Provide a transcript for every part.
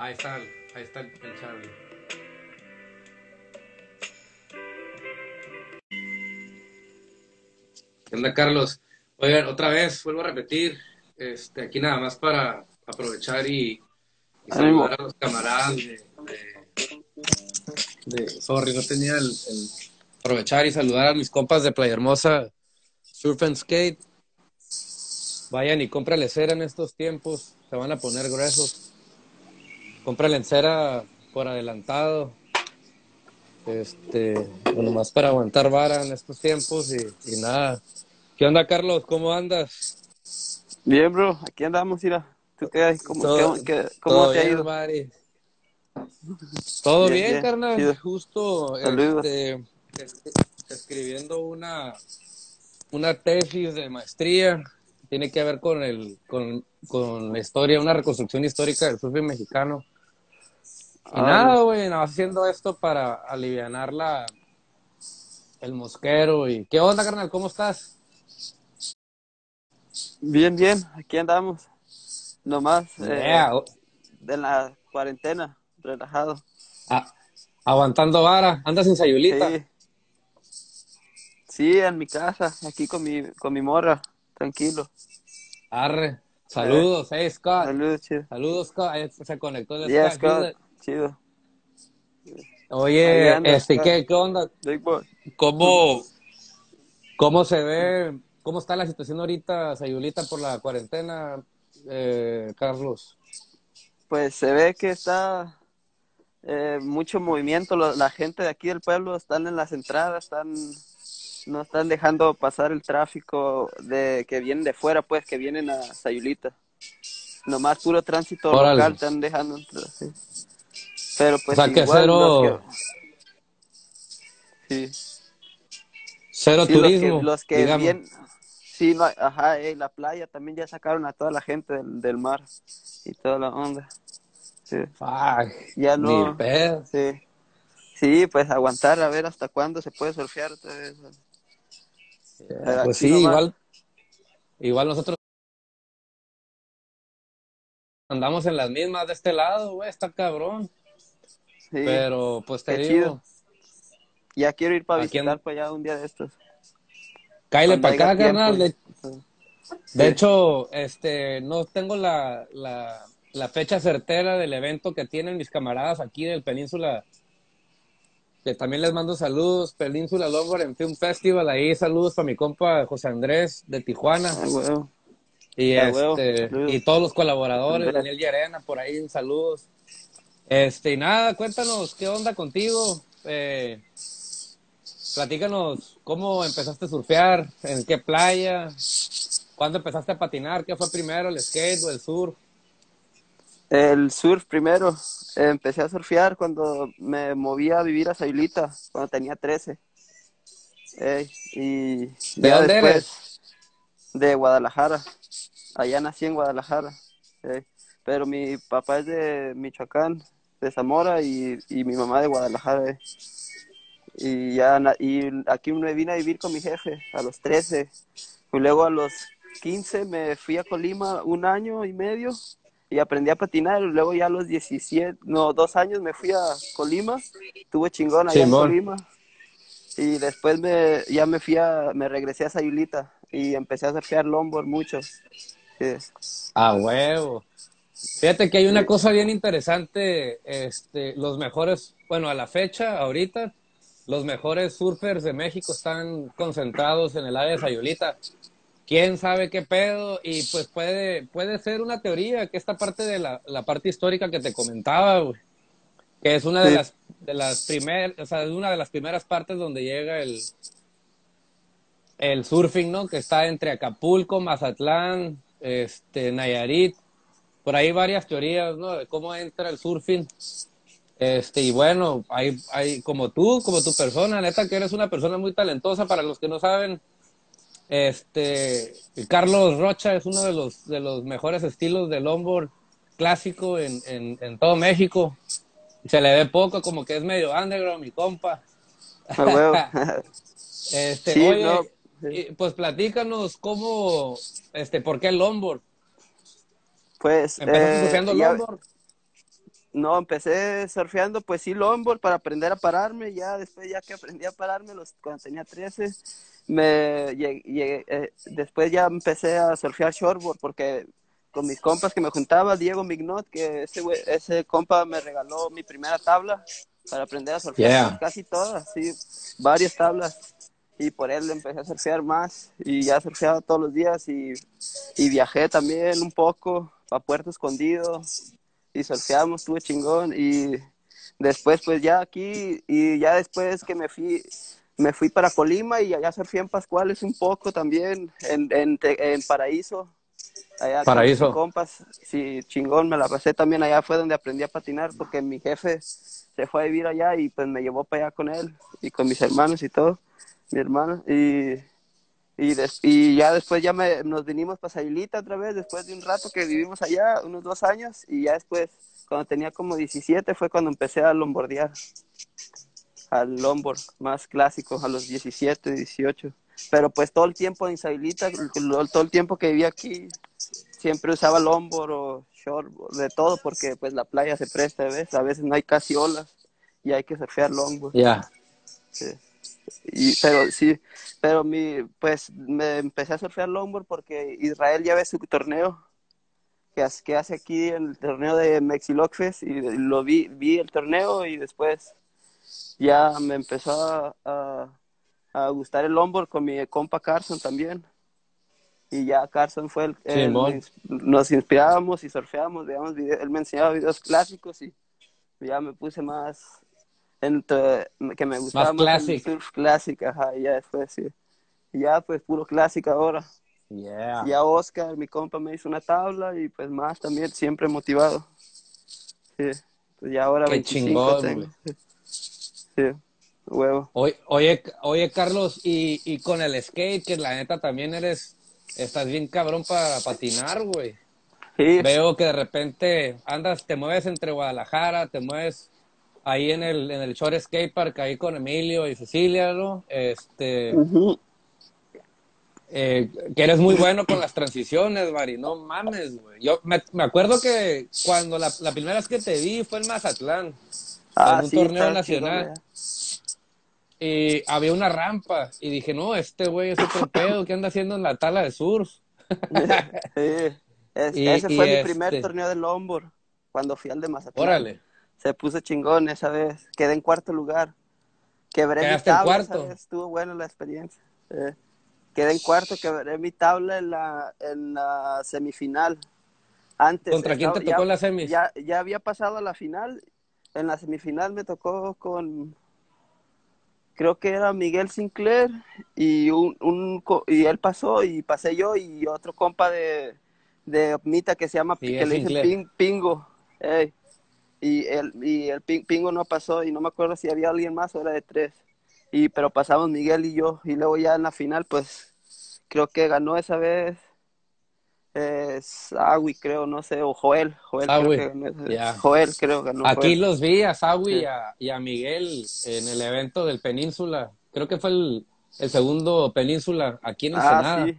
Ahí está, el- ahí está el, el Charlie. ¿Qué onda, Carlos? Oigan, otra vez, vuelvo a repetir, este, aquí nada más para aprovechar y, saludar a los camaradas de, de, de- sorry, no tenía el, el- aprovechar y saludar a mis compas de Playa Hermosa Surf and Skate. Vayan y cómprale cera en estos tiempos, se van a poner gruesos. Cómprale cera por adelantado. Este, bueno, más para aguantar vara en estos tiempos y, y nada. ¿Qué onda, Carlos? ¿Cómo andas? Bien, bro, aquí andamos, mira. ¿Tú qué hay? ¿Cómo, Todo- qué- qué- cómo ¿Todo te ha bien, ido? buddy? Todo Bien, bien, bien, carnal. chido. Justo este, es- escribiendo una, una tesis de maestría. Tiene que ver con, el, con, con la historia, una reconstrucción histórica del surf mexicano. Y Ah, nada, güey, nada haciendo esto para alivianar la, el mosquero. y ¿Qué onda, carnal? ¿Cómo estás? Bien, bien, aquí andamos. Nomás eh, de la cuarentena, relajado. aguantando vara. ¿Andas en Sayulita? Sí. Sí, en mi casa, aquí con mi, con mi morra, tranquilo. Arre. Saludos, hey, Scott. Saludos, chido. Saludos, Scott. Se conectó el Yeah, Scott. Chido. Oye, anda, este. ¿qué, ¿qué onda? ¿Cómo, ¿Cómo se ve? ¿Cómo está la situación ahorita, Sayulita, por la cuarentena, eh, Carlos? Pues se ve que está eh, mucho movimiento. La gente de aquí del pueblo están en las entradas, están no están dejando pasar el tráfico de que vienen de fuera, pues que vienen a Sayulita. Nomás puro tránsito Órale. local están dejando entrar. sí. Pero pues O sea, que igual cero- los que- sí. Cero Sí, los que- turismo, los que, digamos. bien, sí, no, ajá, eh, la playa también ya sacaron a toda la gente del, del mar y toda la onda. Sí, Fuck, ya no, sí, sí, pues aguantar a ver hasta cuándo se puede surfear otra vez. Pero Pues sí, nomás. igual, igual nosotros andamos en las mismas de este lado, güey, está cabrón. Sí, Pero, pues te digo, chido. ya quiero ir para visitar para allá un día de estos. cáile para acá, carnal. De, Sí. de hecho, este, no tengo la, la, la fecha certera del evento que tienen mis camaradas aquí del Península, que también les mando saludos, Península Longboard en Film Festival, ahí saludos para mi compa José Andrés de Tijuana. Ah. Y, Ah, este, y todos los colaboradores. Daniel Llerena, por ahí, saludos. Este, y nada, cuéntanos, ¿qué onda contigo? Eh, platícanos, ¿cómo empezaste a surfear? ¿En qué playa? ¿Cuándo empezaste a patinar? ¿Qué fue primero, el skate o el surf? El surf primero. Empecé a surfear cuando me moví a vivir a Sayulita, cuando tenía 13. Ey, y ¿De dónde después eres? de Guadalajara. Allá nací en Guadalajara. Pero mi papá es de Michoacán, de Zamora, y, y mi mamá de Guadalajara. ey. Y ya y aquí me vine a vivir con mi jefe a los 13. Y luego a los 15 me fui a Colima un año y medio y aprendí a patinar. Luego ya a los 17, no, dos años me fui a Colima. Tuve chingón allá en Colima. Y después me, ya me fui a, me regresé a Sayulita y empecé a surfear longboard mucho. Sí. A huevo. Fíjate que hay una cosa bien interesante, este, los mejores, bueno, a la fecha, ahorita, los mejores surfers de México están concentrados en el área de Sayulita. quién sabe qué pedo, y pues puede, puede ser una teoría que esta parte de la, la parte histórica que te comentaba, güey, que es una de Sí. las de las primeras, o sea, es una de las primeras partes donde llega el el surfing, ¿no? Que está entre Acapulco, Mazatlán, este, Nayarit, por ahí varias teorías, ¿no? De cómo entra el surfing. Este, y bueno, hay, hay como tú, como tu persona, neta que eres una persona muy talentosa para los que no saben. Este, Carlos Rocha es uno de los, de los mejores estilos de longboard clásico en, en, en todo México. Se le ve poco, como que es medio underground, mi compa. A huevo. Este, Sí, oye, no, pues platícanos cómo, este, ¿por qué el longboard? Pues, ¿Empezaste eh, surfeando ya- longboard? no, empecé surfeando, pues sí, longboard para aprender a pararme. Ya después, ya que aprendí a pararme, los, cuando tenía 13, me llegué, eh, después ya empecé a surfear shortboard porque con mis compas que me juntaba, Diego Mignot, que ese, ese compa me regaló mi primera tabla para aprender a surfear casi todas, sí, varias tablas. Y por él empecé a surfear más y ya surfeaba todos los días y, y viajé también un poco a Puerto Escondido y surfeamos, estuve chingón. Y después pues ya aquí y ya después que me fui me fui para Colima y allá surfé en Pascuales un poco también en, en, en Paraíso. Allá Paraíso. compas, sí, chingón, me la pasé también. Allá, fue donde aprendí a patinar, porque mi jefe se fue a vivir allá y pues me llevó para allá con él y con mis hermanos y todo, mi hermano, y, y, y ya después ya me, nos vinimos para Sayulita otra vez, después de un rato que vivimos allá, unos dos años, y ya después, cuando tenía como 17, fue cuando empecé a lombordear, al longboard más clásico, a los 17, 18 pero pues todo el tiempo en Sayulita, todo el tiempo que vivía aquí, siempre usaba longboard o shortboard, de todo, porque pues la playa se presta, ¿ves? A veces no hay casi olas y hay que surfear longboard. Ya. Y, pero sí, pero mi, pues me empecé a surfear longboard porque Israel ya ve su torneo que hace, que hace aquí el torneo de Mexilocfest y lo vi, vi el torneo y después ya me empezó a, a, gustar el longboard con mi compa Carson también. Y ya Carson fue el, que nos inspirábamos y surfeábamos, digamos, él me enseñaba videos clásicos y ya me puse más entre, que me gustaba más, el surf clásico, ajá, y ya después sí. Ya pues puro clásico ahora. Yeah. Ya Oscar, mi compa, me hizo una tabla y pues más también, siempre motivado. Sí, pues ya ahora Qué 25 tengo. Sí, huevo. Oye, oye, oye Carlos, y, y con el skate, que la neta también eres estás bien cabrón para patinar, güey. Sí. Veo que de repente andas, te mueves entre Guadalajara, te mueves ahí en el, en el Shore Skate Park, ahí con Emilio y Cecilia, ¿no? Este, eh, que eres muy bueno con las transiciones, Mari, no mames, güey. Yo me, me, acuerdo que cuando la, la, primera vez que te vi fue en Mazatlán, ah, en un sí, torneo nacional. Y había una rampa y dije, no, este güey es otro pedo, ¿qué anda haciendo en la tala de surf? sí. Es, y, ese fue mi este... primer torneo de longboard cuando fui al de Mazatlán. Órale. Se puso chingón esa vez. Quedé en cuarto lugar. Quebré mi tabla. Cuarto? Estuvo buena la experiencia. Eh, quedé en cuarto, quebré mi tabla en la, en la semifinal. Antes. ¿Contra quién te tocó ya, la semis? Ya, ya había pasado a la final. En la semifinal me tocó con creo que era Miguel Sinclair y un, un y él pasó y pasé yo y otro compa de de Omita que se llama Miguel que le dije ping, Pingo y el y el ping, Pingo no pasó y no me acuerdo si había alguien más o era de tres y pero pasamos Miguel y yo y luego ya en la final pues creo que ganó esa vez es Agui, creo, no sé, o Joel. Joel, creo, que, yeah. Joel creo que no. Aquí Joel. los vi a sí. y, a, y, a, Miguel en el evento del Península. Creo que fue el, el segundo Península aquí en Ensenada. Ah, sí.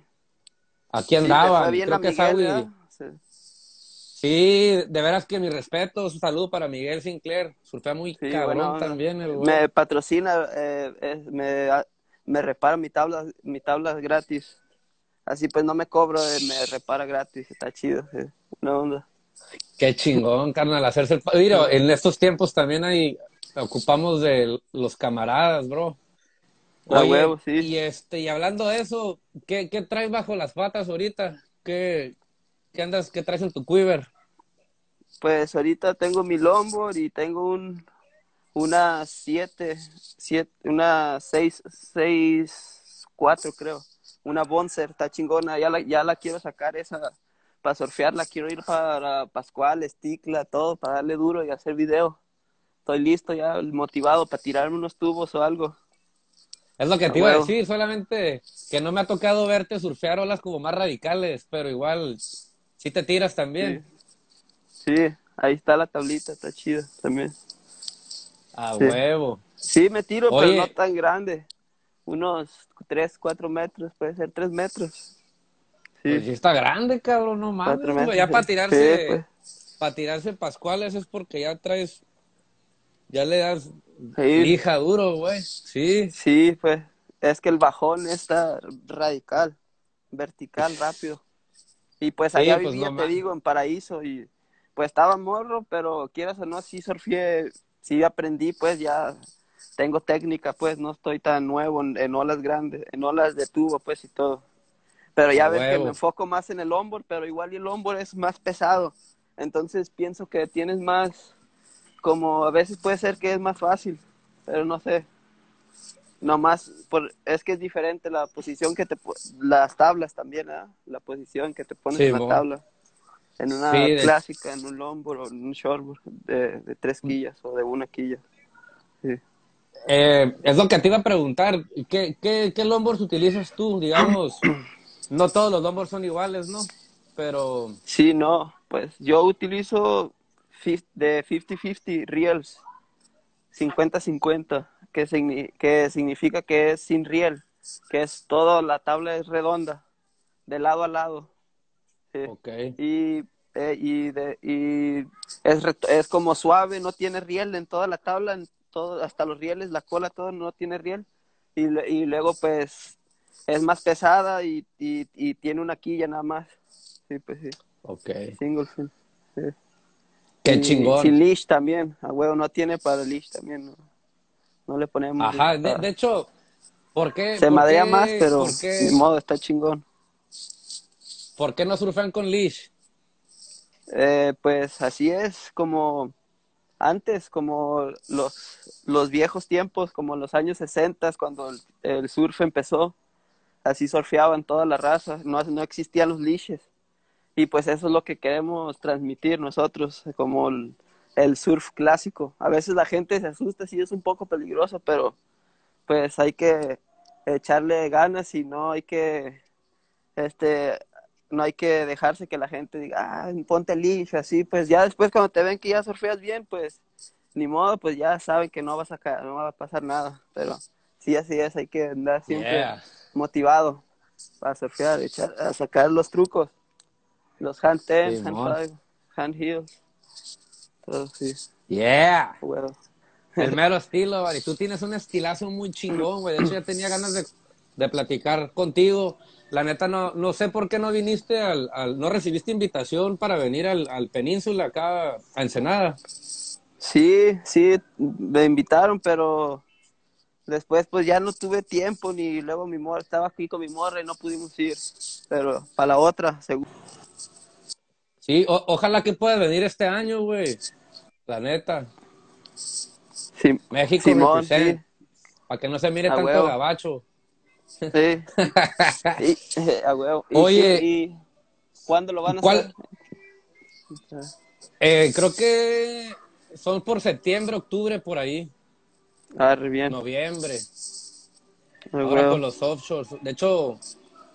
Aquí andaban. Sí, creo que. Sí. de veras que mi respeto, un saludo para Miguel Sinclair. Surfea muy cabrón bueno, también. El me patrocina, eh, eh, me, me repara mi tabla, mi tabla gratis así pues no me cobro, eh, me repara gratis, está chido, eh, una onda. Qué chingón, carnal, hacerse el... Mira, en estos tiempos también hay, ocupamos de los camaradas, bro. Oye, huevo, sí. Y, este, y hablando de eso, ¿qué, qué traes bajo las patas ahorita? ¿Qué, qué andas, qué traes en tu quiver? Pues ahorita tengo mi longboard y tengo un, una siete, siete, una seis, seis, cuatro creo una Bonser, está chingona, ya la, ya la quiero sacar esa para surfearla, quiero ir para Pascual, Esticla, todo, para darle duro y hacer video. Estoy listo ya, motivado para tirarme unos tubos o algo. Es lo que te iba a decir, solamente que no me ha tocado verte surfear olas como más radicales, pero igual sí te tiras también. Sí, sí ahí está la tablita, está chida también. A sí. huevo. Sí, me tiro, Oye, pero no tan grande unos 3, 4 metros, puede ser 3 metros. Sí. Pues sí está grande, cabrón, no mames. Ya para tirarse, pues. para tirarse Pascuales es porque ya traes, ya le das Sí. lija duro, güey. Sí, Sí, pues es que el bajón está radical, vertical, rápido. Y pues Sí, allá pues, vivía, no te digo, en Paraíso y pues estaba morro, pero quieras o no, sí surfé, sí aprendí, pues ya tengo técnica, pues no estoy tan nuevo en, en olas grandes, en olas de tubo, pues y todo. Pero ya ves que me enfoco más en el hombro, pero igual el hombro es más pesado. Entonces pienso que tienes más, como a veces puede ser que es más fácil, pero no sé. Nomás, por, es que es diferente la posición que te, las tablas también, ¿verdad? La posición que te pones Sí, en la tabla. En una Sí, de- clásica, en un longboard o en un shortboard de, de tres quillas o de una quilla. Sí. Eh, es lo que te iba a preguntar. ¿Qué, qué, qué longboards utilizas tú? Digamos, no todos los longboards son iguales, ¿no? Pero, Sí, no, pues yo utilizo de 50-50 reels, 50-50, que, signi- que significa que es sin riel, que es todo, la tabla es redonda, de lado a lado. Sí. Y, eh, y, de, y es, es como suave, no tiene riel en toda la tabla, en todo, hasta los rieles, la cola, todo no tiene riel. Y, y luego pues es más pesada y, y, y tiene una quilla nada más. Sí, pues sí. Ok. Single fin. Qué Y chingón. Sin leash también. A huevo, no tiene para leash también. No, no le ponemos. Ajá, de, de hecho, ¿por qué? Se por madrea qué- más, pero ¿por qué, ni modo, está chingón. ¿por qué no surfean con leash? Eh, pues así es como antes, como los, los viejos tiempos, como los años 60, cuando el, el surf empezó. Así surfeaban toda la raza, no, no existían los leashes. Y pues eso es lo que queremos transmitir nosotros, como el, el surf clásico. A veces la gente se asusta, sí es un poco peligroso, pero pues hay que echarle ganas y no hay que, este, no hay que dejarse que la gente diga, ah, ponte leash, así, pues ya después cuando te ven que ya surfeas bien, pues ni modo, pues ya saben que no vas a ca- no va a pasar nada, pero sí así es, hay que andar siempre Yeah. motivado para surfear, echar, a sacar los trucos, los hand tens, hand Simón. five, hand heels, todo sí, Yeah. bueno. El mero estilo, Vari. Tú tienes un estilazo muy chingón, güey. De hecho, ya tenía ganas de, de platicar contigo. La neta, no, no sé por qué no viniste al, al- no recibiste invitación para venir al, al Península acá a Ensenada. Sí, sí, me invitaron, pero después pues ya no tuve tiempo ni luego mi morra, estaba aquí con mi morra y no pudimos ir, pero para la otra, seguro. Sí, o- ojalá que puedas venir este año, güey. La neta. Sí, México Simón, represent. Para que no se mire A tanto huevo. gabacho. sí, y, a huevo. Y Oye. sí, y ¿cuándo lo van a ¿Cuál- hacer? Eh, creo que son por septiembre, octubre, por ahí. Ah, bien, Noviembre. Ahora con los offshores. De hecho,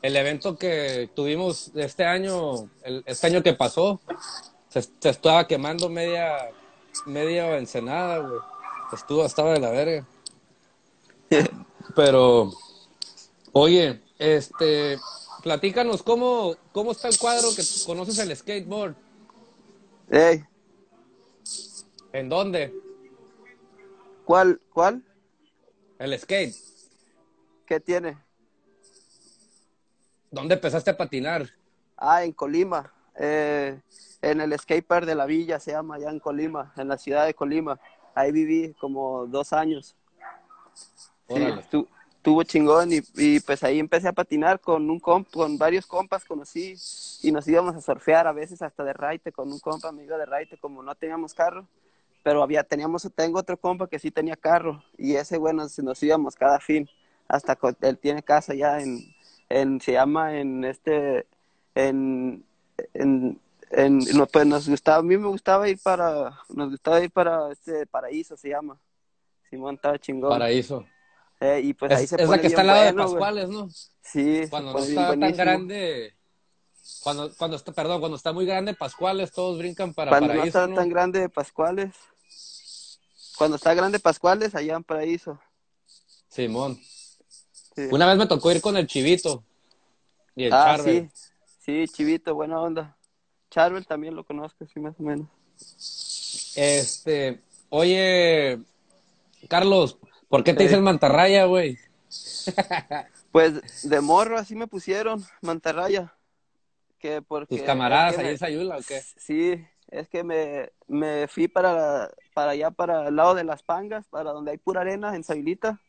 el evento que tuvimos este año, el, este año que pasó, se, se estaba quemando media, media ensenada, güey. Estuvo, estaba de la verga. Pero, oye, este, platícanos cómo, cómo está el cuadro que conoces el skateboard. Ey, ¿En dónde? ¿cuál, cuál? El skate. ¿Qué tiene? ¿Dónde empezaste a patinar? Ah, en Colima, eh, en el skatepark de la villa, se llama, allá en Colima, en la ciudad de Colima. Ahí viví como dos años. Sí, Órale. estu- estuvo chingón y, y, pues ahí empecé a patinar con un comp, con varios compas conocí y nos íbamos a surfear a veces hasta de raite con un compa amigo de raite como no teníamos carro, pero había teníamos tengo otro compa que sí tenía carro y ese bueno nos, íbamos cada fin hasta co- él tiene casa ya en, en se llama en este en en, en no, pues nos gustaba a mí me gustaba ir para nos gustaba ir para este paraíso se llama Simón estaba chingón Paraíso. eh, y pues ahí Es, se es la que está al lado de bueno. Pascuales, ¿no? Sí, Cuando no está tan grande, cuando, cuando está, perdón, cuando está muy grande Pascuales, todos brincan para Cuando no Paraíso, está ¿no? tan grande Pascuales. Cuando está grande Pascuales, allá en Paraíso. Simón. Sí. Una vez me tocó ir con el Chivito y el ah, sí. Sí, Chivito, buena onda. Charvel también lo conozco, sí, más o menos. Este, oye, Carlos, ¿por qué te dicen mantarraya, güey? Pues de morro así me pusieron, mantarraya. Que porque, ¿Tus camaradas ahí en Sayula o qué? Sí, es que me, me fui para, para allá, para el lado de las pangas, para donde hay pura arena, en Sayulita.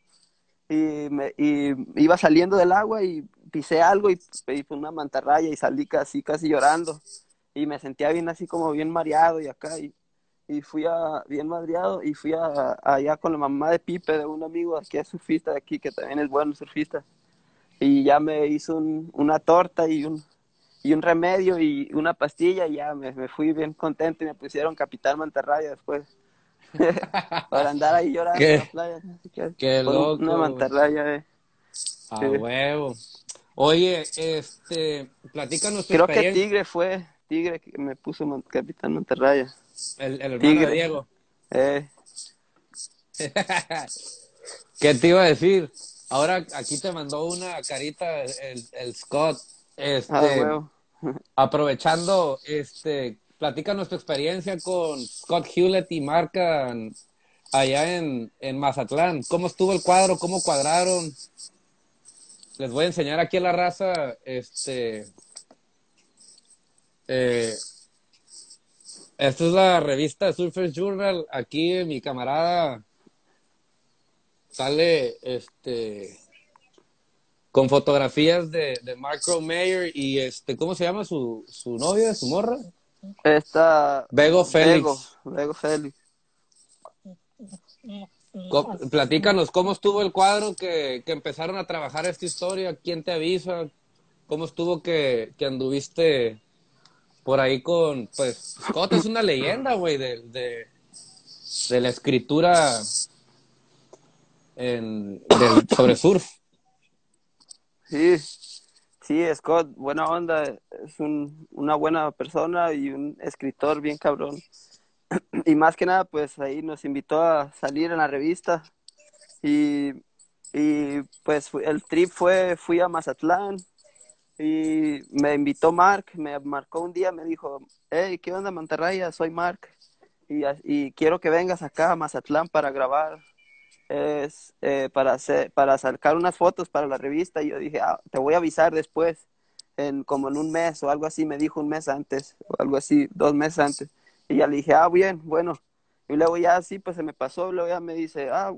Y, me, y iba saliendo del agua y pisé algo y, y fue una mantarraya y salí casi, casi llorando. Y me sentía bien así como bien mareado y acá. Y, y fui a, bien madreado y fui a, allá con la mamá de Pipe, de un amigo que es surfista de aquí, que también es bueno surfista. Y ya me hizo un- una torta y un, y un remedio y una pastilla y ya me, me fui bien contento y me pusieron Capitán Mantarraya después. Para andar ahí llorando Qué- en la playa. que, qué loco, Una mantarraya, eh. A Sí. huevo. Oye, este, platícanos tu Creo que. Tigre fue, Tigre que me puso Capitán Mantarraya. El, el hermano Tigre. de Diego. Eh, ¿Qué te iba a decir? Ahora aquí te mandó una carita el, el Scott. Este, ah, huevo. aprovechando, este, platícanos tu experiencia con Scott Hewlett y Marca en- allá en, en Mazatlán. ¿Cómo estuvo el cuadro? ¿Cómo cuadraron? Les voy a enseñar aquí a la raza, este, eh, esta es la revista Surfers Journal. Aquí mi camarada sale, este, con fotografías de, de Mark Mayer y este, ¿cómo se llama su, su novia, su morra? Esta. Bego Félix. Bego Félix. Co- Platícanos cómo estuvo el cuadro que, que empezaron a trabajar esta historia, quién te avisa, cómo estuvo que, que anduviste por ahí con, pues, Scott es una leyenda, güey, de, de, la escritura en, sobre surf. Sí, sí, Scott, buena onda, es un, una buena persona y un escritor bien cabrón. Y más que nada, pues ahí nos invitó a salir en la revista y, y pues el trip fue, fui a Mazatlán y me invitó Mark, me marcó un día, me dijo, hey, ¿qué onda Mantarraya? Soy Mark y, y quiero que vengas acá a Mazatlán para grabar es eh, para hacer, para sacar unas fotos para la revista y yo dije, "Ah, te voy a avisar después, en como en un mes o algo así, me dijo un mes antes, o algo así, dos meses antes. Y ya le dije, ah, bien, bueno. Y luego ya así, pues se me pasó, luego ya me dice, ah,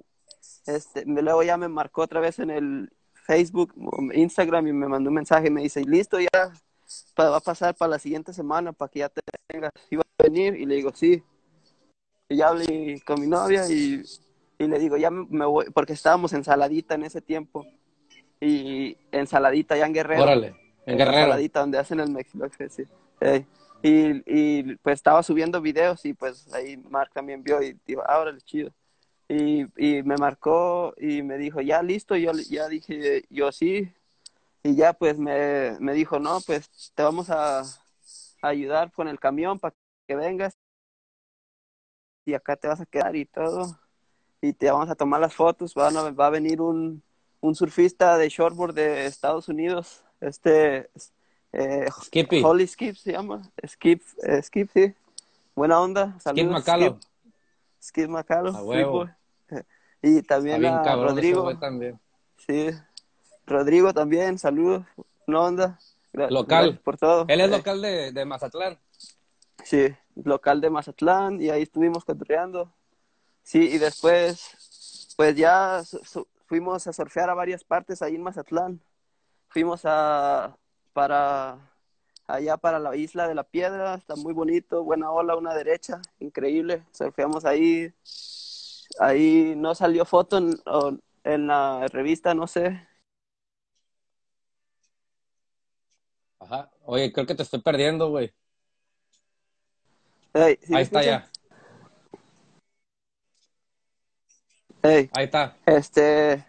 este, luego ya me marcó otra vez en el Facebook, Instagram y me mandó un mensaje y me dice, listo, ya va a pasar para la siguiente semana para que ya te vengas. ¿Iba a venir? Y le digo, sí. Y ya hablé con mi novia y, y le digo, ya me, voy, porque estábamos en Saladita en ese tiempo. Y en Saladita, ya en Guerrero. Órale, en Guerrero. Saladita, donde hacen el Mexilox, sí. Y, y pues estaba subiendo videos y pues ahí Mark también vio y dijo, ah, órale, chido. Y, y me marcó y me dijo, ya listo, yo ya dije, yo sí. Y ya pues me, me dijo, no, pues te vamos a, a ayudar con el camión para que vengas y acá te vas a quedar y todo. Y te vamos a tomar las fotos. Va a, va a venir un, un surfista de shortboard de Estados Unidos, este eh, Skippy, Holly Skip se llama, Skip, eh, Skip, sí. Buena onda, Skip saludos. Macalo. Skip, Skip Macalo, Y también bien a cabrón ese Rodrigo, también. sí. Rodrigo también, saludos, buena onda. Gra- Local. gracias por todo. Él es Eh, local de, de Mazatlán. Sí, local de Mazatlán y ahí estuvimos cotorreando. Sí, y después, pues ya fuimos a surfear a varias partes ahí en Mazatlán. Fuimos a, para, allá para la isla de la Piedra, está muy bonito, buena ola, una derecha, increíble. Surfeamos ahí, ahí no salió foto en, la revista, no sé. Ajá. Oye, creo que te estoy perdiendo, güey. Ey, ¿sí me Ahí está ya. Ey. Ahí está. Este,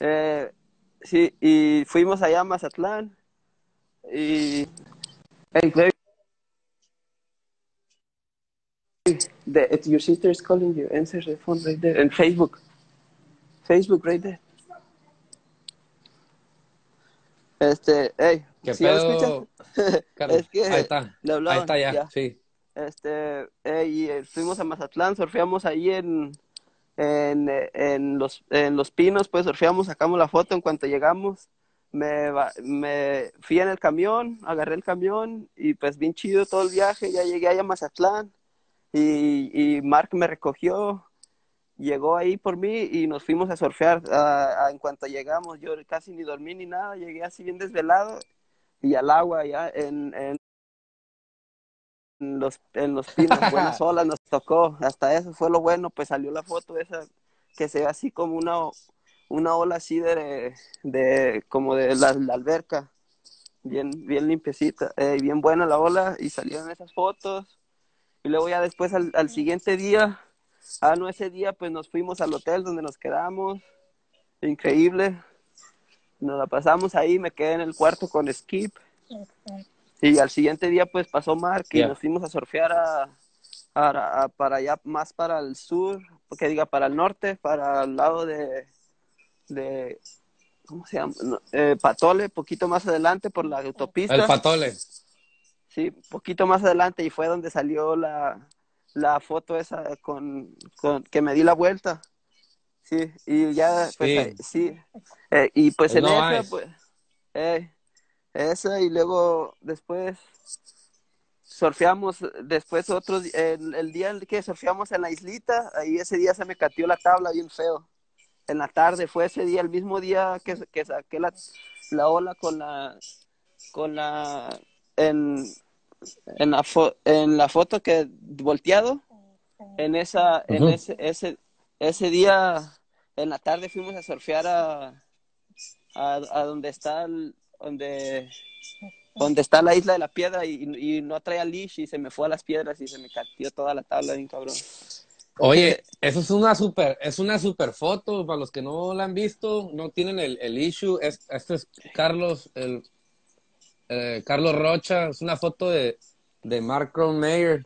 eh, sí, y fuimos allá a Mazatlán y hey, the, it's your sister is calling you. Answer the phone right there. En Facebook, Facebook right there. Este, hey, ¿Qué ¿Sí pedo? Es que Ahí está. le Ahí hablaban, está ya, ya. sí. Este, eh, y eh, fuimos a Mazatlán, surfeamos ahí en, en, eh, en los, en los pinos, pues surfeamos, sacamos la foto en cuanto llegamos. Me, me fui en el camión, agarré el camión y pues bien chido todo el viaje. Ya llegué allá a Mazatlán y, y Mark me recogió, llegó ahí por mí y nos fuimos a surfear. Ah, ah, en cuanto llegamos, yo casi ni dormí ni nada, llegué así bien desvelado y al agua ya en, en en los, en los pinos, buenas olas nos tocó, hasta eso fue lo bueno, pues salió la foto esa que se ve así como una, una ola así de, de como de la, la alberca, bien, bien limpiecita, eh, bien buena la ola y salieron esas fotos y luego ya después al, al siguiente día, ah no, ese día pues nos fuimos al hotel donde nos quedamos, increíble, nos la pasamos ahí, me quedé en el cuarto con Skip. Y al siguiente día, pues pasó Mark y nos fuimos a surfear a, a- a- para allá, más para el sur, que diga para el norte, para el lado de, de ¿cómo se llama? Eh, Patole, poquito más adelante por la autopista. El patole. Sí, poquito más adelante y fue donde salió la, la foto esa con, con que me di la vuelta. Sí, y ya, pues Sí. sí. Eh, y pues El en no esa, pues, eh, esa y luego después surfeamos, después otro, el, el día en que surfeamos en la islita, ahí ese día se me cateó la tabla bien feo. En la tarde fue ese día, el mismo día que, que saqué la, la ola con la, con la, en, en la, fo- en la foto que volteado, en esa, en ese, ese, ese día, en la tarde fuimos a surfear a, a, a donde está el- donde, donde está la isla de la piedra y, y no traía leash y se me fue a las piedras y se me catió toda la tabla bien cabrón. Oye, eso es una super, es una super foto, para los que no la han visto, no tienen el, el issue, es, este es Carlos, el, eh, Carlos Rocha, es una foto de, de Mark Mayer,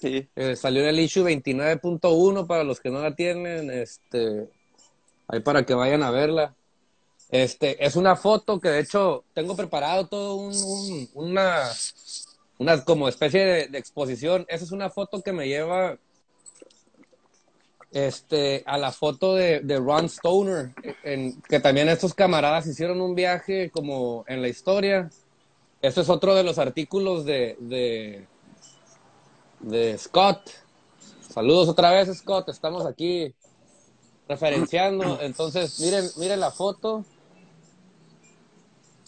Sí, eh, salió en el issue 29.1 para los que no la tienen, este, ahí para que vayan a verla. Este, es una foto que de hecho tengo preparado todo un, un- una, una como especie de, de exposición. Esa es una foto que me lleva este, a la foto de, de Ron Stoner, en, que también estos camaradas hicieron un viaje como en la historia. Este es otro de los artículos de, de, de Scott. Saludos otra vez, Scott. Estamos aquí referenciando. Entonces, miren, miren la foto.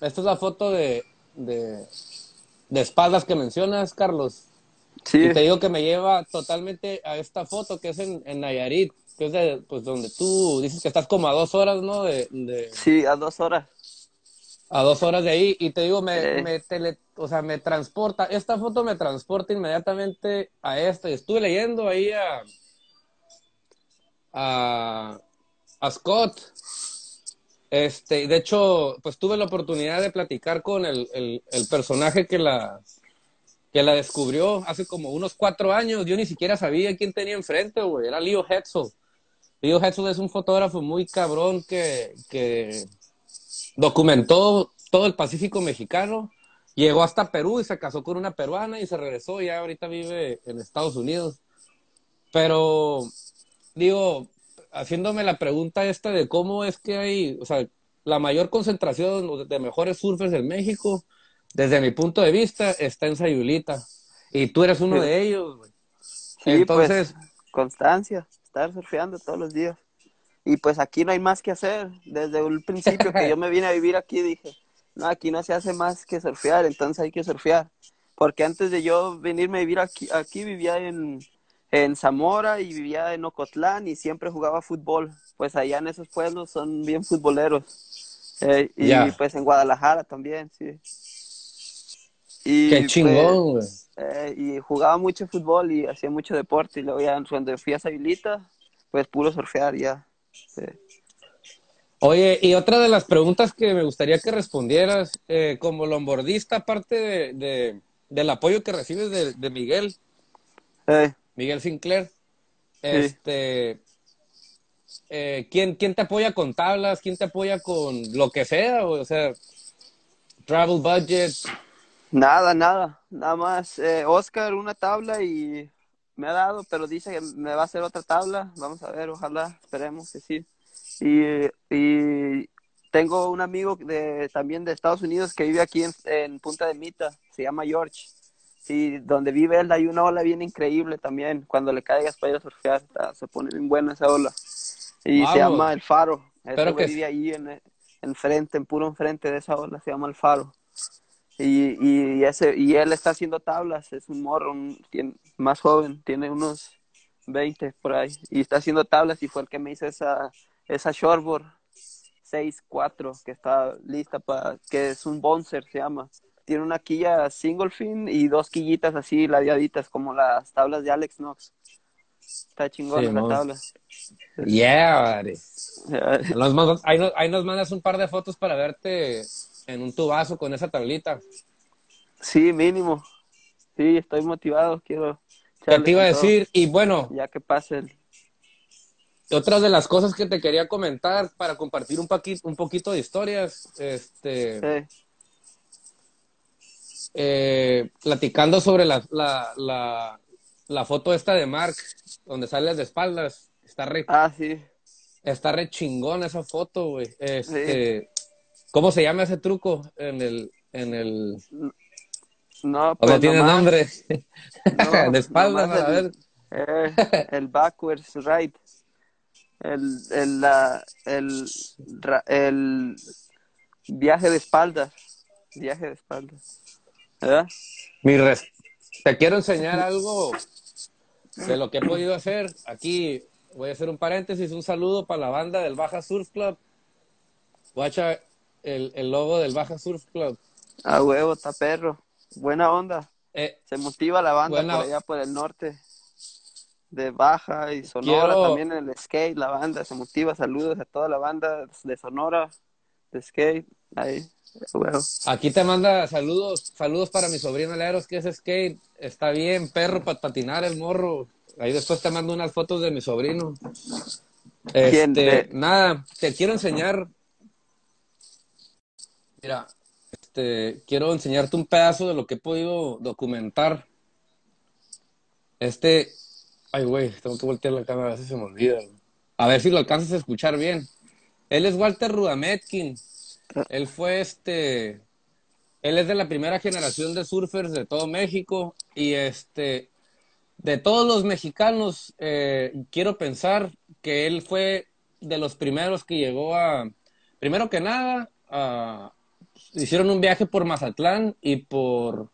Esta es la foto de, de, de espaldas que mencionas, Carlos. sí, Y te digo que me lleva totalmente a esta foto que es en, en Nayarit, que es de, pues donde tú dices que estás como a dos horas, ¿no? De, de- sí, a dos horas. A dos horas de ahí. Y te digo, me, me tele, o sea, me transporta, esta foto me transporta inmediatamente a esta. Y estuve leyendo ahí a, a, a Scott. Este, de hecho, pues tuve la oportunidad de platicar con el, el, el personaje que la, que la descubrió hace como unos cuatro años. Yo ni siquiera sabía quién tenía enfrente, güey. Era Leo Hetzel. Leo Hetzel es un fotógrafo muy cabrón que, que documentó todo el Pacífico mexicano. Llegó hasta Perú y se casó con una peruana y se regresó. Ya ahorita vive en Estados Unidos. Pero, digo, haciéndome la pregunta esta de cómo es que hay, o sea, la mayor concentración de mejores surfers en México, desde mi punto de vista, está en Sayulita. Y tú eres uno Sí. de ellos, güey. Sí, Entonces, pues, constancia, estar surfeando todos los días. Y pues aquí no hay más que hacer. Desde el principio que yo me vine a vivir aquí dije, no, aquí no se hace más que surfear, entonces hay que surfear. Porque antes de yo venirme a vivir aquí, aquí vivía en, en Zamora y vivía en Ocotlán y siempre jugaba fútbol. Pues allá en esos pueblos son bien futboleros. Eh, y pues en Guadalajara también, sí. Y, qué pues, chingón, güey. eh, y jugaba mucho fútbol y hacía mucho deporte. Y luego ya cuando fui a Sayulita, pues puro surfear ya. Sí. Oye, y otra de las preguntas que me gustaría que respondieras, eh, como longboardista, aparte de, de- del apoyo que recibes de, de Miguel, Eh, Miguel Sinclair, este, eh, ¿quién, ¿quién te apoya con tablas? ¿Quién te apoya con lo que sea? O sea, travel budget. Nada, nada. Nada más. Oscar, una tabla y me ha dado, pero dice que me va a hacer otra tabla. Vamos a ver, ojalá, esperemos que sí. Y, y tengo un amigo de, también de Estados Unidos que vive aquí en, en Punta de Mita, se llama George. Y donde vive él hay una ola bien increíble también. Cuando le caigas para ir a surfear, está- se pone bien buena esa ola. Y se llama El Faro. Güey que- vive ahí en, enfrente, en puro enfrente de esa ola, se llama El Faro. Y, y, ese, y él está haciendo tablas, es un morro, un, tiene- más joven, tiene unos 20 por ahí. Y está haciendo tablas y fue el que me hizo esa, esa shortboard 6-4 que está lista para, que es un bouncer se llama. Tiene una quilla single fin y dos quillitas así ladeaditas como las tablas de Alex Knox. Está chingón Sí, esa mo. tabla. Yeah. Nos mandas- ahí, nos, ahí nos mandas un par de fotos para verte en un tubazo con esa tablita. Sí, mínimo. Sí, estoy motivado, quiero. ¿Qué echarle te iba a decir? Y bueno, Ya que pase el... otra de las cosas que te quería comentar para compartir un, paqui- un poquito de historias, este, eh, eh, platicando sobre la, la, la, la foto esta de Mark, donde sales de espaldas, está re, Ah, sí. está re chingón esa foto, güey. Este, ¿Cómo se llama ese truco en el, en el, No, pues no tiene nomás- nombre? no, de espaldas, nomás a el- ver. eh, el backwards right. El, el, la- el, el viaje de espaldas. Viaje de espaldas. ¿Verdad? Mi res- Te quiero enseñar algo de lo que he podido hacer. Aquí voy a hacer un paréntesis, un saludo para la banda del Baja Surf Club. Guacha el, el logo del Baja Surf Club. A huevo, está perro. Buena onda. Eh, Se motiva la banda Buena- por allá por el norte. De Baja y Sonora Quiero- también en el skate, la banda se motiva. Saludos a toda la banda de Sonora, de skate. Ahí, a huevo. aquí te manda saludos, saludos para mi sobrino Leros, que es skate. Está bien, perro, para patinar el morro. Ahí después te mando unas fotos de mi sobrino. ¿Quién? Este, De- nada, te quiero enseñar. Mira, este, quiero enseñarte un pedazo de lo que he podido documentar. Este, ay, güey, tengo que voltear la cámara, a se me olvida. A ver si lo alcanzas a escuchar bien. Él es Walter Rudametkin. Él fue este, él es de la primera generación de surfers de todo México y este, de todos los mexicanos, eh, quiero pensar que él fue de los primeros que llegó a, primero que nada, a- hicieron un viaje por Mazatlán y por,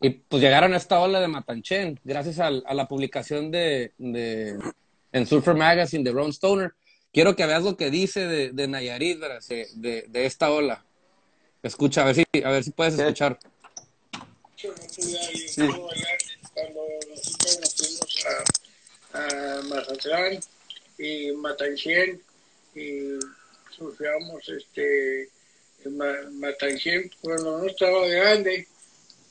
y pues llegaron a esta ola de Matanchen, gracias al- a, la publicación de, de, en Surfer Magazine de Ron Stoner. Quiero que veas lo que dice de, de Nayarit, de, de, de esta ola. Escucha, a ver si, a ver si puedes ¿Qué? escuchar. Sí. cuando nosotros nos fuimos a, a Mazatlán y Matanchén y surfeamos este en Ma- Matanchén cuando no estaba grande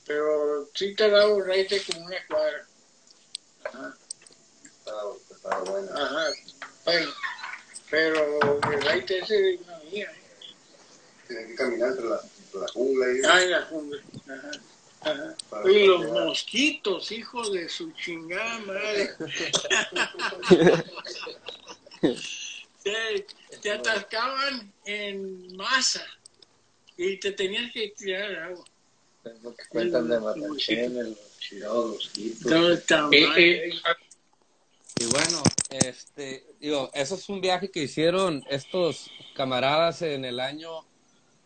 pero sí tardaba un raite como una cuadra ajá ajá bueno pero el raite ese de una mía Tienen que caminar entre la, la jungla y Ay, la jungla. Ajá. Ajá. Y los mosquitos, hijos de su chingada madre. te, te atascaban en masa y te tenías que tirar agua. Es lo que cuentan de Matanchen, el los mosquitos. Todo está Eh, mal. eh, Y bueno, este, digo, eso es un viaje que hicieron estos camaradas en el año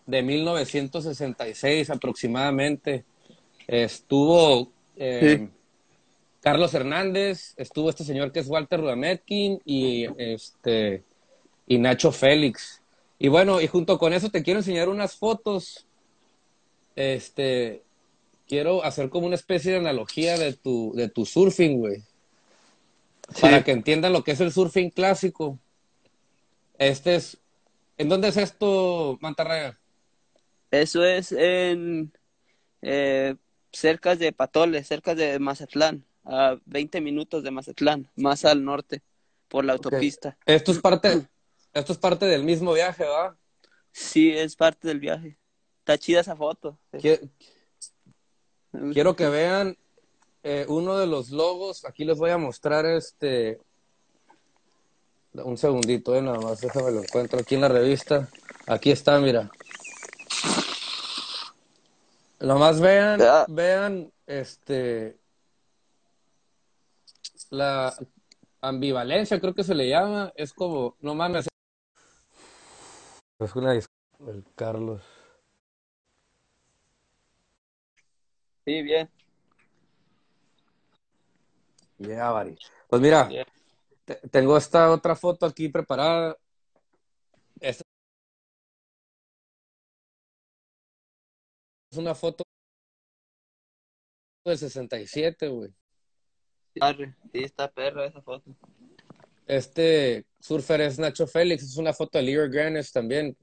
de 1966 aproximadamente. Estuvo eh, Sí. Carlos Hernández, estuvo este señor que es Walter Rudametkin y este y Nacho Félix. Y bueno, y junto con eso te quiero enseñar unas fotos. Este, quiero hacer como una especie de analogía de tu de tu surfing, güey para que entiendan lo que es el surfing clásico. Este es. ¿En dónde es esto, Mantarraya? Eso es en eh, cerca de Patoles, cerca de Mazatlán, a 20 minutos de Mazatlán, más al norte, por la autopista. Esto es parte, esto es parte del mismo viaje, ¿verdad? Sí, es parte del viaje. Está chida esa foto. Qui- Quiero que vean eh, uno de los logos. Aquí les voy a mostrar este. Un segundito, eh, nada más, déjame lo encuentro aquí en la revista. Aquí está, mira. Nomás vean, Ya. vean, este. La ambivalencia, creo que se le llama. Es como, no mames. Es una dis- el Carlos. Sí, bien. Yeah, buddy. Pues mira, te- tengo esta otra foto aquí preparada. Esta es una foto del 67, güey. Sí, está perra esa foto. Este surfer es Nacho Félix, es una foto de Leo Granes también.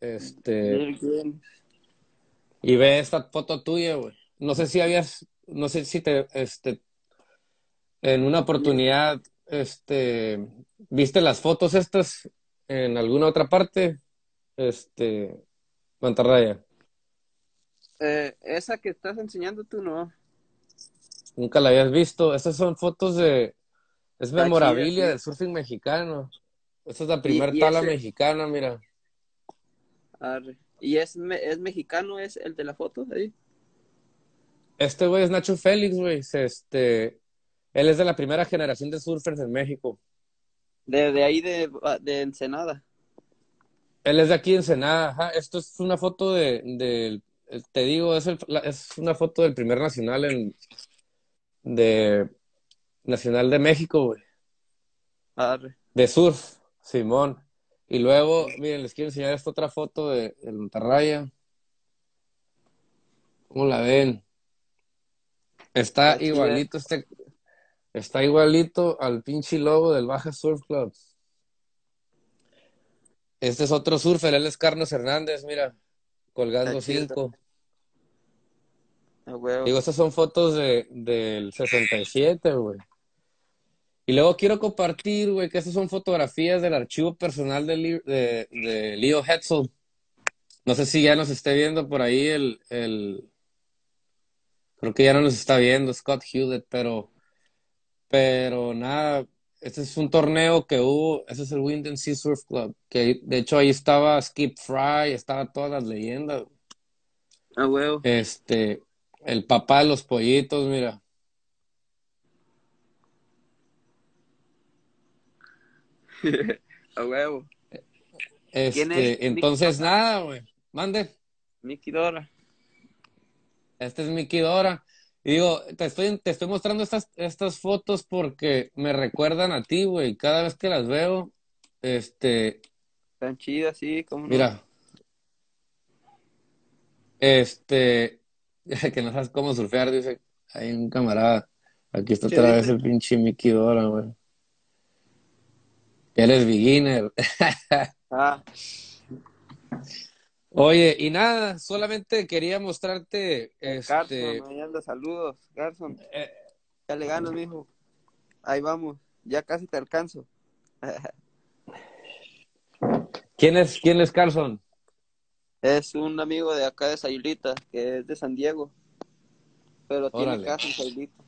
Este, y ve esta foto tuya, güey. No sé si habías, no sé si te, este, en una oportunidad, este, viste las fotos estas en alguna otra parte, este, Mantarraya. Eh, esa que estás enseñando tú, no. Nunca la habías visto. Estas son fotos de, es memorabilia del surfing mexicano. Esta es la primer y tala ese- mexicana, mira. Arre. ¿Y es, me- es mexicano, es el de la foto ahí? Este güey es Nacho Félix, güey. Este, él es de la primera generación de surfers en México. De, de ahí de, de Ensenada. Él es de aquí en Ensenada. Ajá. Esto es una foto de, del- te digo, es, el- es una foto del primer nacional en, de Nacional de México, güey. Arre. De surf, Simón. Y luego, miren, les quiero enseñar esta otra foto de, de Monterraya. ¿Cómo la ven? Está igualito este, está igualito al pinche logo del Baja Surf Club. Este es otro surfer, él es Carlos Hernández, mira, colgando cinco. Huevo. Digo, estas son fotos de, del 67, güey. Y luego quiero compartir, güey, que estas son fotografías del archivo personal de, de, de Leo Hetzel. No sé si ya nos esté viendo por ahí el, el... Creo que ya no nos está viendo Scott Hewlett, pero... Pero nada, este es un torneo que hubo, ese es el Wind and Sea Surf Club, que de hecho ahí estaba Skip Fry, estaba todas las leyendas. A huevo. Este, el papá de los pollitos, mira. A huevo. Este, ¿Quién es Nicky entonces nada, güey. Mande. Mickey Dora. Este es Mickey Dora. Y digo, te estoy, te estoy mostrando estas, estas fotos porque me recuerdan a ti, güey. Cada vez que las veo, este, Tan chida, sí, como mira. Este, que no sabes cómo surfear, dice. Hay un camarada. Aquí está ¿Qué otra vez el pinche Mickey Dora, güey. Eres beginner. Ah, Oye, y nada, solamente quería mostrarte, este, Carson, ahí anda, saludos, Carson. eh, Ya le ganas, mijo. Ahí vamos, ya casi te alcanzo. ¿quién es, quién es Carlson? Es un amigo de acá de Sayulita, que es de San Diego. Pero tiene casa en Sayulita.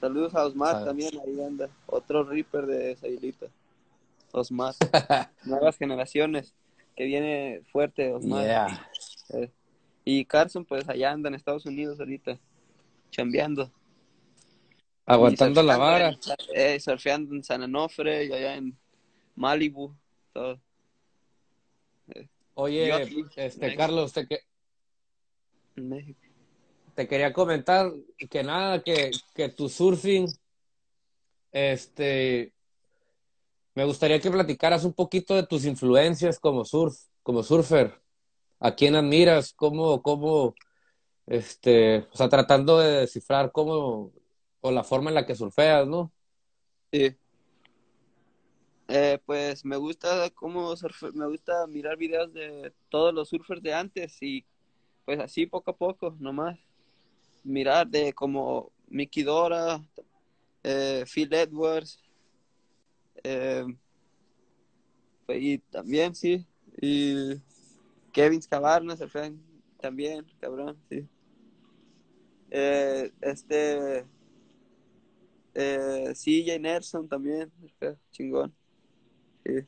Saludos a Osmar también, ahí anda. Otro Reaper de Sayulita. Osmar. Nuevas generaciones. Que viene fuerte, Osmar. Yeah. Eh, Y Carson, pues allá anda en Estados Unidos ahorita, chambeando. Aguantando la vara. en- eh, surfeando en San Onofre y allá en Malibu, todo. Oye, este, México. Carlos, te, que- En México. Te quería comentar que nada, que, que tu surfing, este, me gustaría que platicaras un poquito de tus influencias como surf, como surfer. ¿A quién admiras? ¿Cómo, cómo, este, o sea, tratando de descifrar cómo, o la forma en la que surfeas, ¿no? Sí. Eh, pues me gusta cómo surfe- me gusta mirar videos de todos los surfers de antes y pues así poco a poco, nomás. Mirar de como Mickey Dora, eh, Phil Edwards, eh, y también sí, y Kevin Cabarna surfean también, cabrón, sí. Eh, este eh, CJ Nelson también, chingón. Sí.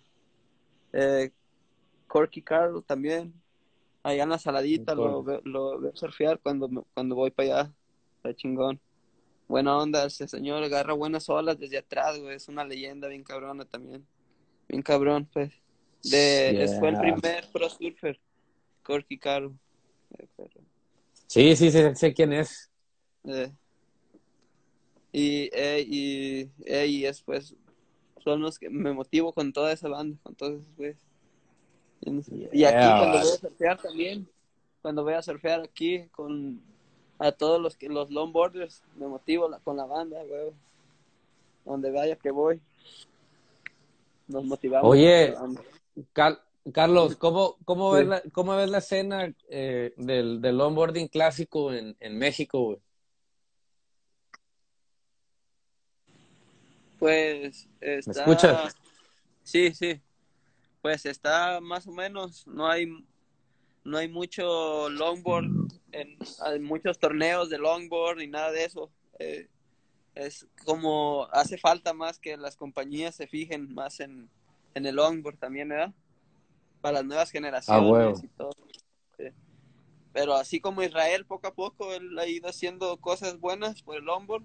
Corky Carroll también. Allá en la saladita lo, lo veo surfear cuando, cuando voy para allá. Está chingón. Buena onda, ese señor agarra buenas olas desde atrás, güey. Es una leyenda bien cabrona también. Bien cabrón, pues. De, Fue el primer pro surfer. Corky Carroll. Eh, Sí, sí, sí, sé quién es. eh. Y, eh, y, eh, y después son los que me motivo con toda esa banda, con todos esos güeyes. Y aquí Yeah. cuando voy a surfear también, cuando voy a surfear aquí con a todos los que los longboarders, me motivo la- con la banda, güey. Donde vaya que voy. Nos motivamos. Oye. Car- Carlos, ¿cómo, cómo, Sí. ves la, ¿cómo ves la escena eh, del, del onboarding clásico en, en México, güey? Pues está... escuchas? Sí, sí. Pues está más o menos, no hay no hay mucho longboard, en, hay muchos torneos de longboard ni nada de eso. Eh, es como hace falta más que las compañías se fijen más en, en el longboard también, ¿verdad? Para las nuevas generaciones huevo. y todo. Pero así como Israel poco a poco él ha ido haciendo cosas buenas por el longboard,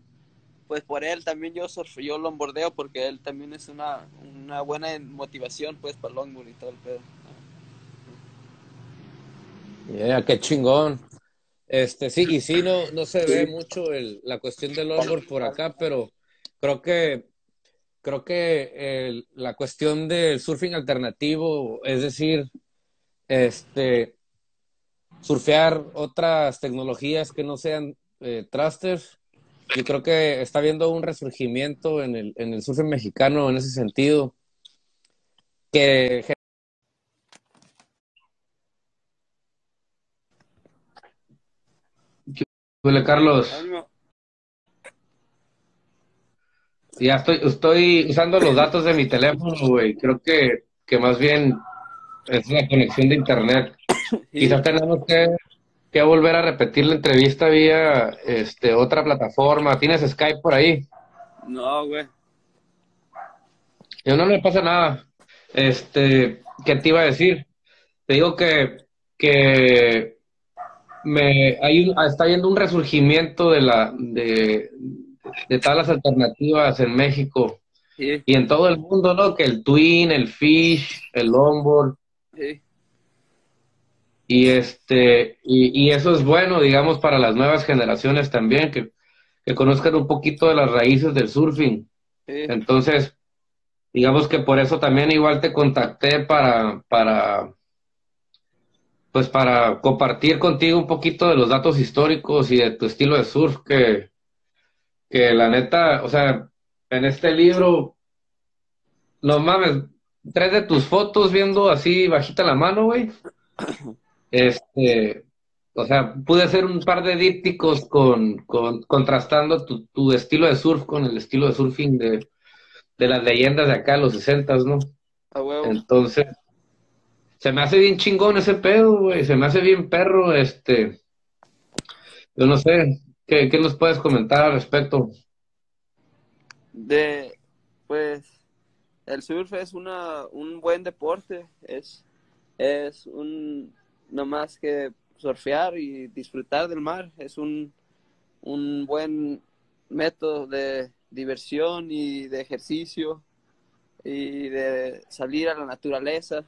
pues por él también yo surf, yo longboardeo porque él también es una, una buena motivación pues para el longboard y todo el pedo. Yeah, qué chingón. Este, sí, y sí, no, no se ve mucho el, la cuestión del onboard por acá, pero creo que creo que el- la cuestión del surfing alternativo, es decir, este surfear otras tecnologías que no sean eh, thrusters, yo creo que está habiendo un resurgimiento en el, en el surfing mexicano en ese sentido, que Hola, Carlos. Ya estoy, estoy usando los datos de mi teléfono, güey. Creo que, que más bien es la conexión de internet. Quizás tenemos que, que volver a repetir la entrevista vía este, otra plataforma. ¿Tienes Skype por ahí? No, güey. Yo no me pasa nada. Este, ¿qué te iba a decir? Te digo que, que me hay un- está habiendo un resurgimiento de la de, de todas las alternativas en México Sí, y en todo el mundo, ¿no? Que el twin, el fish, el longboard sí, y este y, y eso es bueno, digamos, para las nuevas generaciones también que, que conozcan un poquito de las raíces del surfing. sí. Entonces, digamos que por eso también igual te contacté para, para, pues para compartir contigo un poquito de los datos históricos y de tu estilo de surf que, que la neta, o sea, en este libro, no mames, tres de tus fotos viendo así bajita la mano, güey. Este, o sea, pude hacer un par de dípticos con, con contrastando tu, tu estilo de surf con el estilo de surfing de, de las leyendas de acá, los sesentas, ¿no? A huevo. Entonces, se me hace bien chingón ese pedo, güey, se me hace bien perro, este, yo no sé, ¿qué, qué nos puedes comentar al respecto? De, pues, el surf es una, un buen deporte, es, es un, no más que surfear y disfrutar del mar, es un, un buen método de diversión y de ejercicio y de salir a la naturaleza,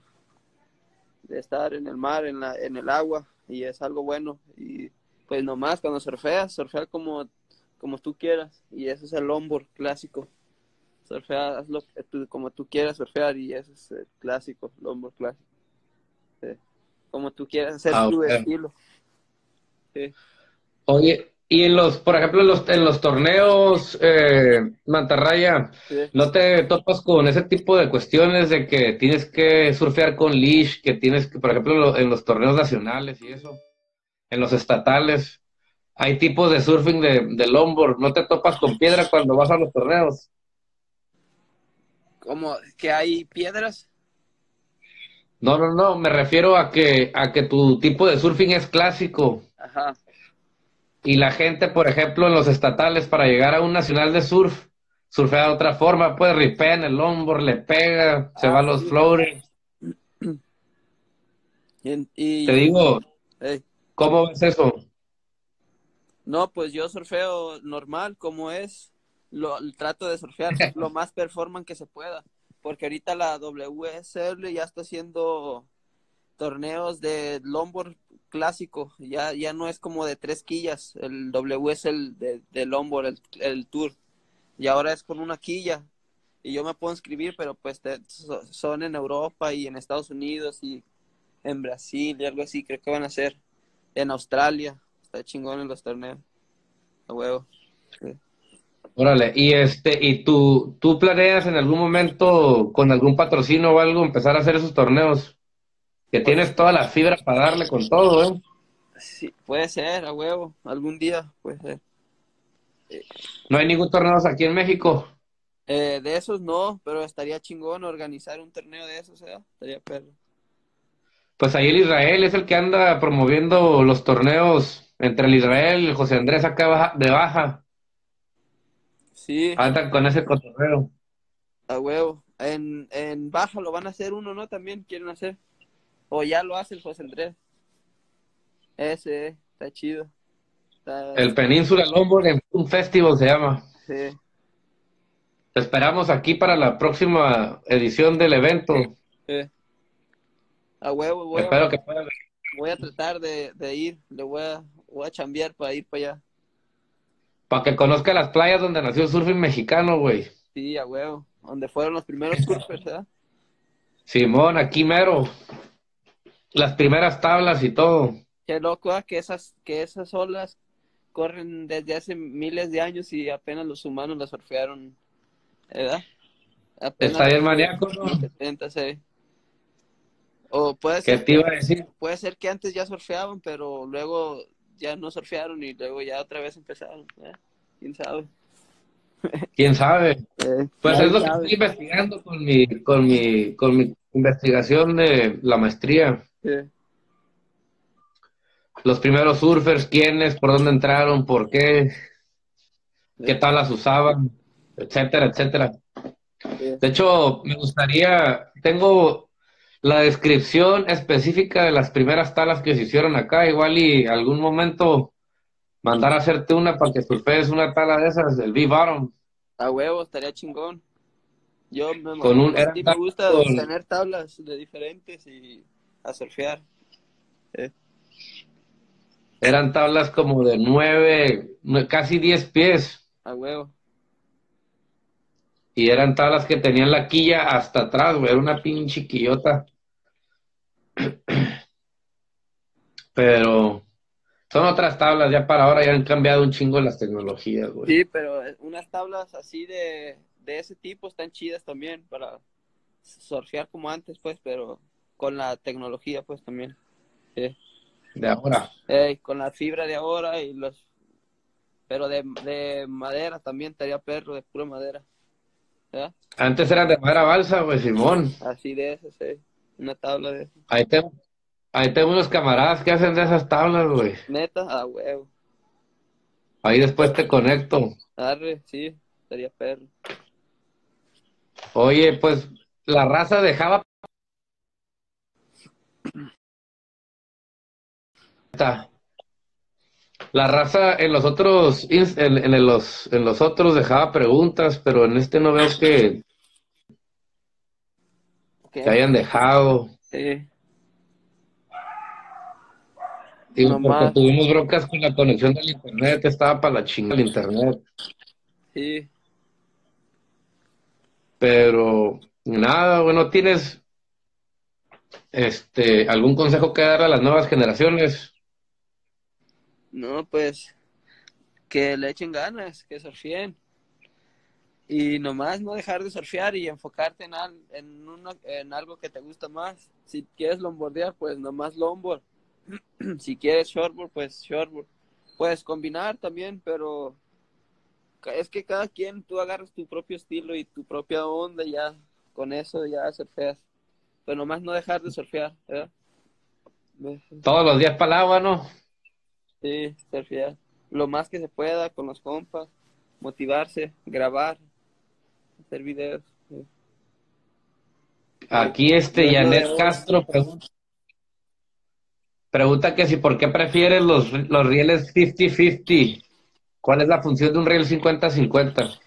de estar en el mar, en la, en el agua, y es algo bueno, y pues nomás cuando surfeas, surfear como, como tú quieras, y eso es el longboard clásico. Surfear, haz lo que tú- como tú quieras surfear y ese es el clásico, longboard clásico. Como tú quieras hacer Ah, tu estilo. Sí. Oye, y en los, por ejemplo, en los, en los torneos, eh, Mantarraya, Sí. ¿no te topas con ese tipo de cuestiones de que tienes que surfear con leash, que tienes que, por ejemplo, en lo- en los torneos nacionales y eso, en los estatales, hay tipos de surfing de, de longboard, ¿no te topas con piedra cuando vas a los torneos? Como que hay piedras. No, no, no, me refiero a que, a que tu tipo de surfing es clásico. Ajá. Y la gente, por ejemplo, en los estatales, para llegar a un nacional de surf, surfea de otra forma, pues ripea en el hombro, le pega, se Ah, va a los sí. floaters. Y, Te digo. ¿cómo ves eso? No, pues yo surfeo normal, como es. Lo, trato de surfear lo más performant que se pueda. Porque ahorita la WSL ya está haciendo torneos de longboard clásico. Ya, ya no es como de tres quillas. El WSL de, de longboard, el, el tour. Y ahora es con una quilla. Y yo me puedo inscribir, pero pues son en Europa y en Estados Unidos y en Brasil y algo así. Creo que van a ser en Australia. Está chingón en los torneos. A huevo. Órale, y este, y tú, tú planeas en algún momento con algún patrocinio o algo empezar a hacer esos torneos, que tienes toda la fibra para darle con todo, ¿eh? Sí, puede ser, a huevo. Algún día puede ser. No hay ningún torneo aquí en México. Eh, de esos no, pero estaría chingón organizar un torneo de esos, ¿eh? Estaría perro. Pues ahí el Israel es el que anda promoviendo los torneos entre el Israel y el José Andrés acá de baja. Sí, Andan con ese cotorreo. a huevo. En, en Baja lo van a hacer uno, ¿no? También quieren hacer. O ya lo hace el José Andrés. Ese, eh, está chido. Está- El Península Longboard en un festival se llama. sí. Te esperamos aquí para la próxima edición del evento. sí. A huevo, Espero que puedas. voy a tratar de, de ir. Le voy a, voy a chambear para ir para allá. Para que conozca las playas donde nació el surfing mexicano, güey. Sí, a huevo. Donde fueron los primeros surfers, ¿verdad? Simón, aquí mero. Las primeras tablas y todo. Qué loco ¿ah? que esas, que esas olas corren desde hace miles de años y apenas los humanos las surfearon, ¿verdad? Apenas Está bien maníaco, ¿no? en los 70, sí. O puede ¿Qué ser, te iba a decir? puede ser que antes ya surfeaban, pero luego ya no surfearon y luego ya otra vez empezaron, ¿eh? ¿Quién sabe? ¿Quién sabe? Eh, Pues es lo que estoy investigando con mi, con mi, con mi investigación de la maestría. Sí. Los primeros surfers, quiénes, por dónde entraron, por qué, qué tablas usaban, etcétera, etcétera. Sí. De hecho, me gustaría, tengo la descripción específica de las primeras tablas que se hicieron acá, igual y algún momento mandar a hacerte una para que surfees una tabla de esas, del V-Bottom. A huevo, estaría chingón. Yo me, Con un- sí me gusta con- tener tablas de diferentes y a surfear. Eran tablas como de nueve, nue- casi diez pies. A huevo. Y eran tablas que tenían la quilla hasta atrás, güey. Era una pinche quillota. Pero son otras tablas, ya para ahora ya han cambiado un chingo las tecnologías, güey. Sí, pero eh, unas tablas así de, de ese tipo están chidas también para surfear como antes, pues, pero con la tecnología, pues, también. Sí. De ahora. Con la fibra de ahora y los... Pero de, de madera también, estaría perro, de pura madera. ¿Verdad? Antes eran de madera balsa, güey, Simón. Así de esas, sí. Una tabla de esas. Ahí tengo, ahí tengo unos camaradas que hacen de esas tablas, güey. Neta, a huevo. Ahí después te conecto. Arre, sí, estaría perro. Oye, pues la raza dejaba. La raza en los otros en, en los en los otros dejaba preguntas, pero en este no veo que, que hayan dejado. Sí. Digo, porque tuvimos broncas con la conexión del internet, estaba para la chingada el internet. Sí. Pero nada, bueno, ¿tienes este algún consejo que darle a las nuevas generaciones? No, pues que le echen ganas, que surfeen. Y nomás no dejar de surfear y enfocarte en, al- en, una- en algo que te gusta más. Si quieres longboardear, pues nomás longboard. si quieres shortboard, pues shortboard. Puedes combinar también, pero es que cada quien, tú agarras tu propio estilo y tu propia onda ya con eso ya surfeas. pero nomás no dejar de surfear. Todos los días agua, ¿no? Sí, surfear. Lo más que se pueda con los compas, motivarse, grabar, hacer videos. sí. Aquí este Janet Castro pregunta, pregunta que si por qué prefieres los, los rieles 50-50. ¿Cuál es la función de un riel 50-50?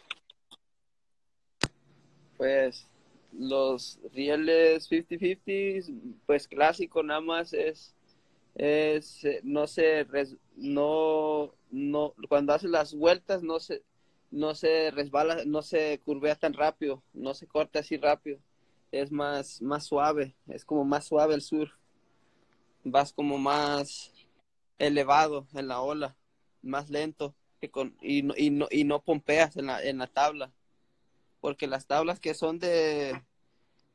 Pues los rieles 50-50, pues clásico nada más es, es eh, no se, no, no, cuando hace las vueltas no se, no se resbala, no se curvea tan rápido, no se corta así rápido, es más, más suave, es como más suave el surf, vas como más elevado en la ola, más lento que con, y, no, y, no, y no pompeas en la, en la tabla. Porque las tablas que son de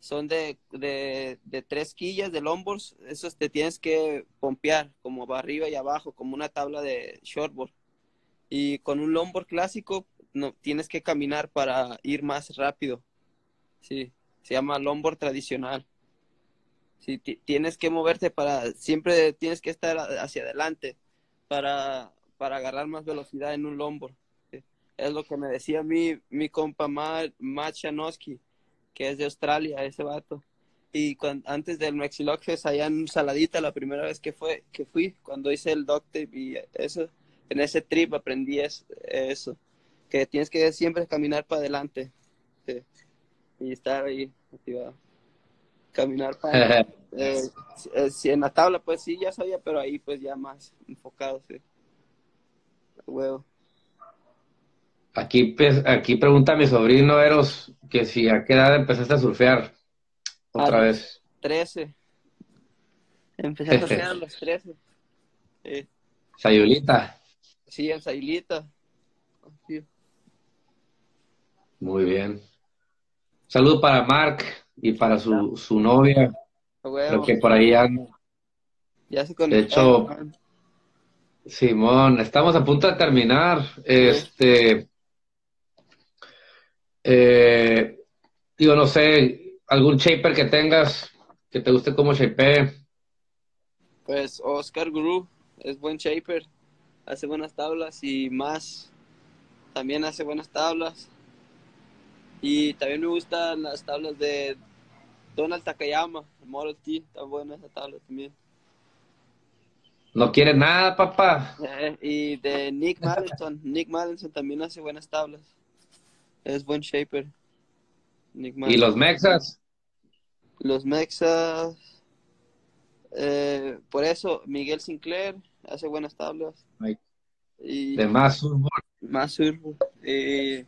son de, de, tres quillas de longboards, esos te tienes que pompear como arriba y abajo, como una tabla de shortboard. Y con un longboard clásico no tienes que caminar para ir más rápido. Sí, se llama longboard tradicional. Sí, ti- tienes que moverte para siempre tienes que estar hacia adelante para para agarrar más velocidad en un longboard es lo que me decía mi, mi compa Matt Chanowski, que es de Australia, ese vato. Y antes del Mexiloc Fest, allá en Saladita, la primera vez que fue que fui, cuando hice el doctor y eso, en ese trip aprendí es- eso, que tienes que siempre caminar para adelante sí, y estar ahí motivado. Caminar para eh, eh, sí, en la tabla, pues sí, ya sabía, pero ahí pues ya más enfocado, sí. Huevo. Aquí, pues, aquí pregunta mi sobrino Eros que si a qué edad empezaste a surfear otra vez. 13. Empecé a surfear a los 13. Sí, Sayulita. sí en Sailita. Sí. Muy bien. Saludo para Mark y para su, su novia, creo que por ahí anda. Ya se De hecho. Simón, estamos a punto de terminar. Este, eh, digo, no sé, algún shaper que tengas que te guste como shapee. Pues Oscar Guru es buen shaper. Hace buenas tablas y más. También hace buenas tablas. Y también me gustan las tablas de Donald Takayama, el Model T. Está buena esa tabla también. No quieres nada, papá. Eh, y de Nick Madison. Nick Madison también hace buenas tablas. Es buen shaper. Nick Y los mexas. Los Mexas. eh, por eso, Miguel Sinclair hace buenas tablas. Ay, Y De más fútbol, más surf. Y,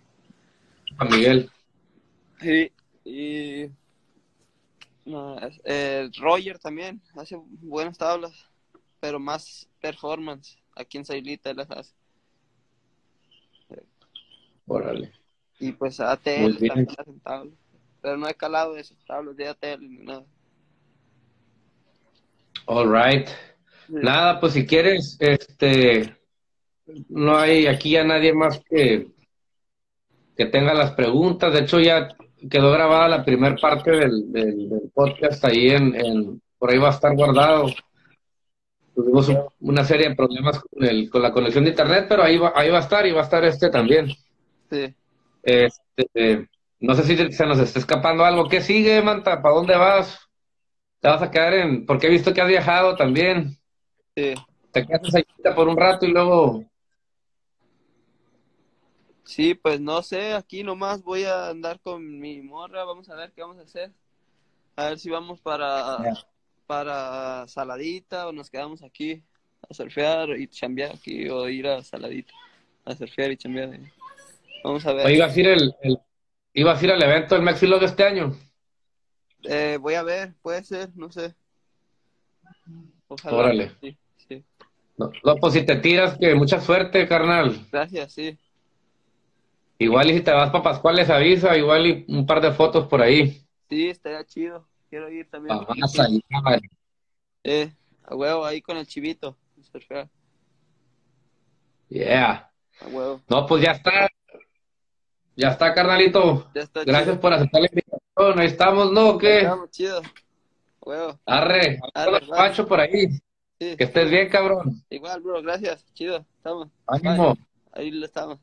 Juan Miguel. y, y- no, eh, Roger también hace buenas tablas, pero más performance. Aquí en Sailita las hace. Órale. Y pues ATL también hacen tablas. Pero no he calado de esas tablas de ATL ni nada. All right. Nada, pues si quieres, este, no hay aquí ya nadie más que, que tenga las preguntas. De hecho, ya quedó grabada la primera parte del, del, del podcast ahí en, en, por ahí va a estar guardado. Tuvimos un- una serie de problemas con, el, con la conexión de internet, pero ahí va, ahí va a estar y va a estar este también. Sí. Este, no sé si se nos está escapando algo. ¿Qué sigue, Manta? ¿Para dónde vas? ¿Te vas a quedar en...? Porque he visto que has viajado también. Sí. Te quedas ahí por un rato y luego... Sí, pues no sé, aquí nomás voy a andar con mi morra, vamos a ver qué vamos a hacer. A ver si vamos para, para Saladita o nos quedamos aquí a surfear y chambear aquí o ir a Saladita a surfear y chambear. ahí. Vamos a ver. Oye, ibas a ir el, el- ibas a ir al evento del Mexilog este año. Eh, voy a ver, puede ser, no sé. Ojalá. Órale. Sí, sí. No, no, pues si te tiras, que mucha suerte, carnal. Gracias, sí. Igual y si te vas para Pascual les avisa, igual y un par de fotos por ahí. Sí, estaría chido. Quiero ir también. Vamos a ir, cámara. Eh, a huevo, ahí con el chivito. Yeah. a huevo. No, pues ya está. Ya está, carnalito. Ya está Gracias chido. por aceptar la invitación. Ahí estamos, ¿no? ¿O ¿Qué? Estamos chido. Huevo. Arre, Arre, Pacho por ahí. Sí. Que estés bien, cabrón. Igual, bro, gracias. Chido, estamos. Ánimo. Ahí lo estamos.